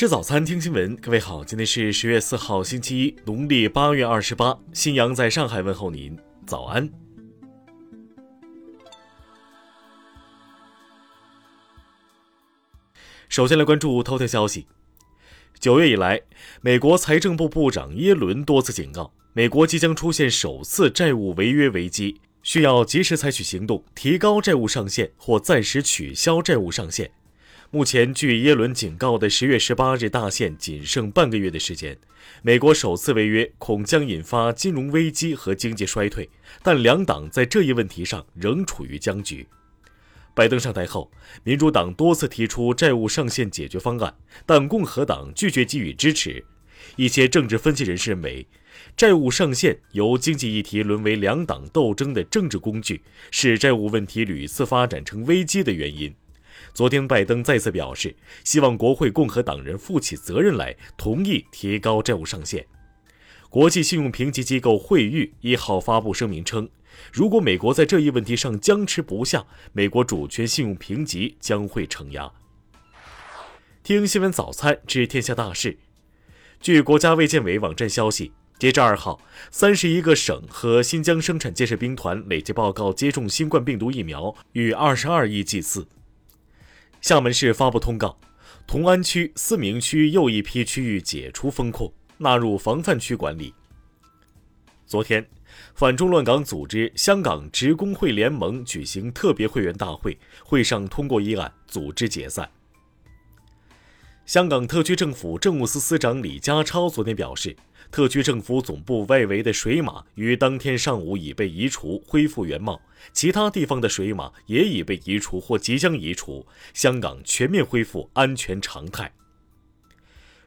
吃早餐，听新闻。各位好，今天是十月四号，星期一，农历八月二十八。新阳在上海问候您，早安。首先来关注头条消息。九月以来，美国财政部部长耶伦多次警告，美国即将出现首次债务违约危机，需要及时采取行动，提高债务上限或暂时取消债务上限。目前，距耶伦警告的十月十八日大限仅剩半个月的时间。美国首次违约恐将引发金融危机和经济衰退，但两党在这一问题上仍处于僵局。拜登上台后，民主党多次提出债务上限解决方案，但共和党拒绝给予支持。一些政治分析人士认为，债务上限由经济议题沦为两党斗争的政治工具，是债务问题屡次发展成危机的原因。昨天，拜登再次表示，希望国会共和党人负起责任来，同意提高债务上限。国际信用评级机构惠誉一号发布声明称，如果美国在这一问题上僵持不下，美国主权信用评级将会承压。听新闻早餐知天下大事。据国家卫健委网站消息，截至二号，三十一个省和新疆生产建设兵团累计报告接种新冠病毒疫苗逾二十二亿剂次。厦门市发布通告，同安区、思明区又一批区域解除封控，纳入防范区管理。昨天，反中乱港组织香港职工会联盟举行特别会员大会，会上通过议案，组织解散。香港特区政府政务司司长李家超昨天表示。特区政府总部外围的水马于当天上午已被移除，恢复原貌；其他地方的水马也已被移除或即将移除，香港全面恢复安全常态。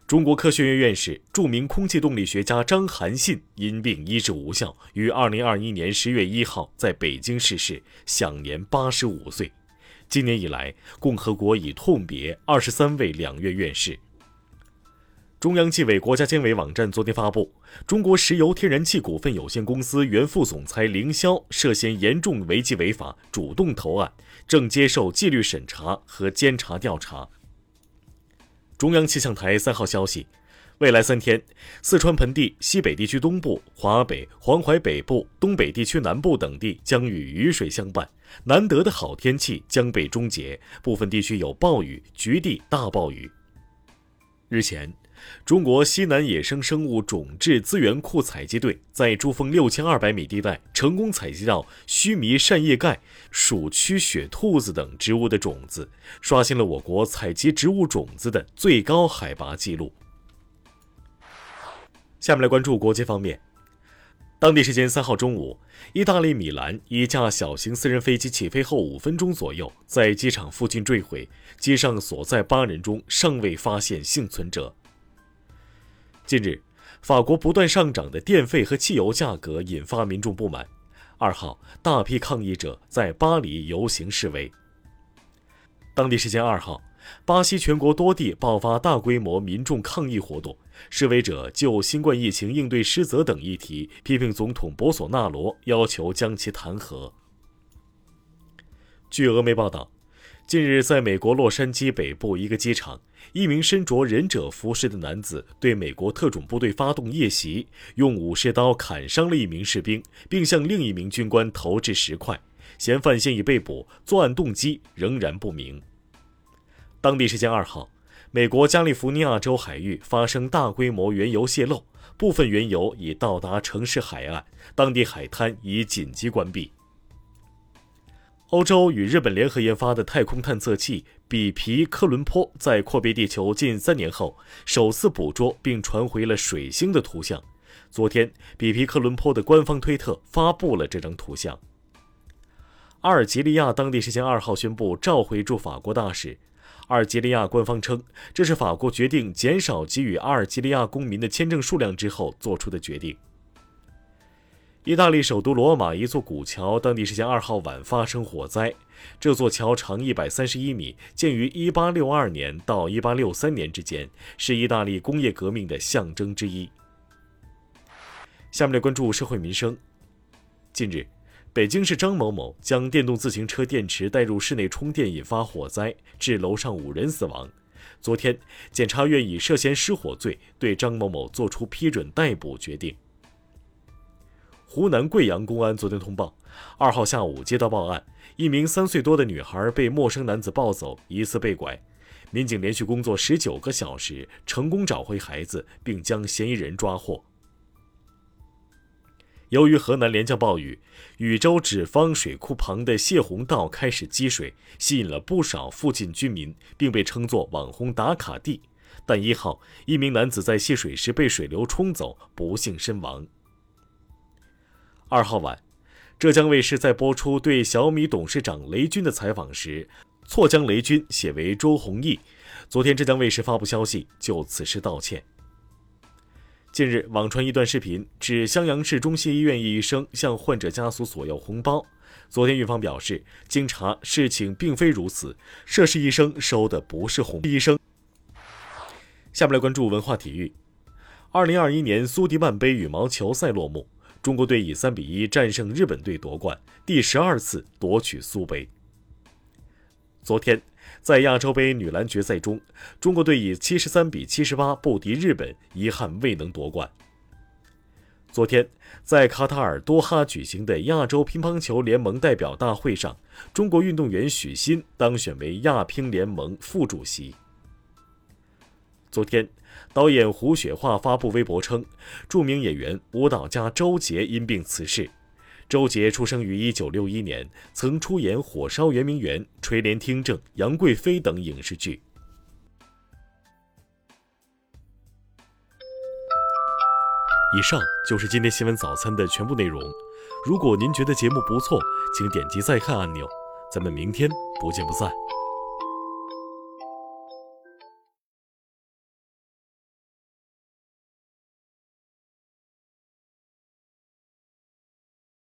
中国科学院院士、著名空气动力学家张韩信因病医治无效，于二零二一年十月一号在北京逝世，享年八十五岁。今年以来，共和国已痛别二十三位两院院士。中央纪委国家监委网站昨天发布，中国石油天然气股份有限公司原副总裁凌霄涉嫌严重违纪违法，主动投案，正接受纪律审查和监察调查。中央气象台三号消息，未来三天，四川盆地西北地区东部、华北、黄淮北部、东北地区南部等地将与雨水相伴，难得的好天气将被终结，部分地区有暴雨，局地大暴雨。日前。中国西南野生生物种质资源库采集队在珠峰六千二百米地带成功采集到须弥扇叶盖、鼠曲雪兔子等植物的种子，刷新了我国采集植物种子的最高海拔纪录。下面来关注国际方面。当地时间三号中午，意大利米兰一架小型私人飞机起飞后五分钟左右，在机场附近坠毁，机上所在八人中尚未发现幸存者。近日，法国不断上涨的电费和汽油价格引发民众不满。二号，大批抗议者在巴黎游行示威。当地时间二号，巴西全国多地爆发大规模民众抗议活动，示威者就新冠疫情应对失责等议题批评总统博索纳罗，要求将其弹劾。据俄媒报道。近日，在美国洛杉矶北部一个机场，一名身着忍者服饰的男子对美国特种部队发动夜袭，用武士刀砍伤了一名士兵，并向另一名军官投掷石块。嫌犯现已被捕，作案动机仍然不明。当地时间二号，美国加利福尼亚州海域发生大规模原油泄漏，部分原油已到达城市海岸，当地海滩已紧急关闭。欧洲与日本联合研发的太空探测器比皮科伦坡在阔别地球近三年后，首次捕捉并传回了水星的图像。昨天，比皮科伦坡的官方推特发布了这张图像。阿尔及利亚当地时间二号宣布召回驻法国大使。阿尔及利亚官方称，这是法国决定减少给予阿尔及利亚公民的签证数量之后做出的决定。意大利首都罗马一座古桥，当地时间二号晚发生火灾。这座桥长一百三十一米，建于一八六二年到一八六三年之间，是意大利工业革命的象征之一。下面来关注社会民生。近日，北京市张某某将电动自行车电池带入室内充电，引发火灾，致楼上五人死亡。昨天，检察院以涉嫌失火罪对张某某作出批准逮捕决定。湖南贵阳公安昨天通报，二号下午接到报案，一名三岁多的女孩被陌生男子抱走，疑似被拐。民警连续工作十九个小时，成功找回孩子，并将嫌疑人抓获。由于河南连降暴雨，禹州纸坊水库旁的泄洪道开始积水，吸引了不少附近居民，并被称作网红打卡地。但一号，一名男子在戏水时被水流冲走，不幸身亡。二号晚，浙江卫视在播出对小米董事长雷军的采访时，错将雷军写为周鸿祎。昨天，浙江卫视发布消息，就此事道歉。近日，网传一段视频，指襄阳市中心医院一医生向患者家属索要红包。昨天，院方表示，经查，事情并非如此，涉事医生收的不是红医生。下面来关注文化体育。二零二一年苏迪曼杯羽毛球赛落幕。中国队以三比一战胜日本队夺冠，第十二次夺取苏杯。昨天，在亚洲杯女篮决赛中，中国队以七十三比七十八不敌日本，遗憾未能夺冠。昨天，在卡塔尔多哈举行的亚洲乒乓球联盟代表大会上，中国运动员许昕当选为亚乒联盟副主席。昨天，导演胡雪桦发布微博称，著名演员、舞蹈家周杰因病辞世。周杰出生于1961年，曾出演《火烧圆明园》《垂帘听政》《杨贵妃》等影视剧。以上就是今天新闻早餐的全部内容。如果您觉得节目不错，请点击再看按钮。咱们明天不见不散。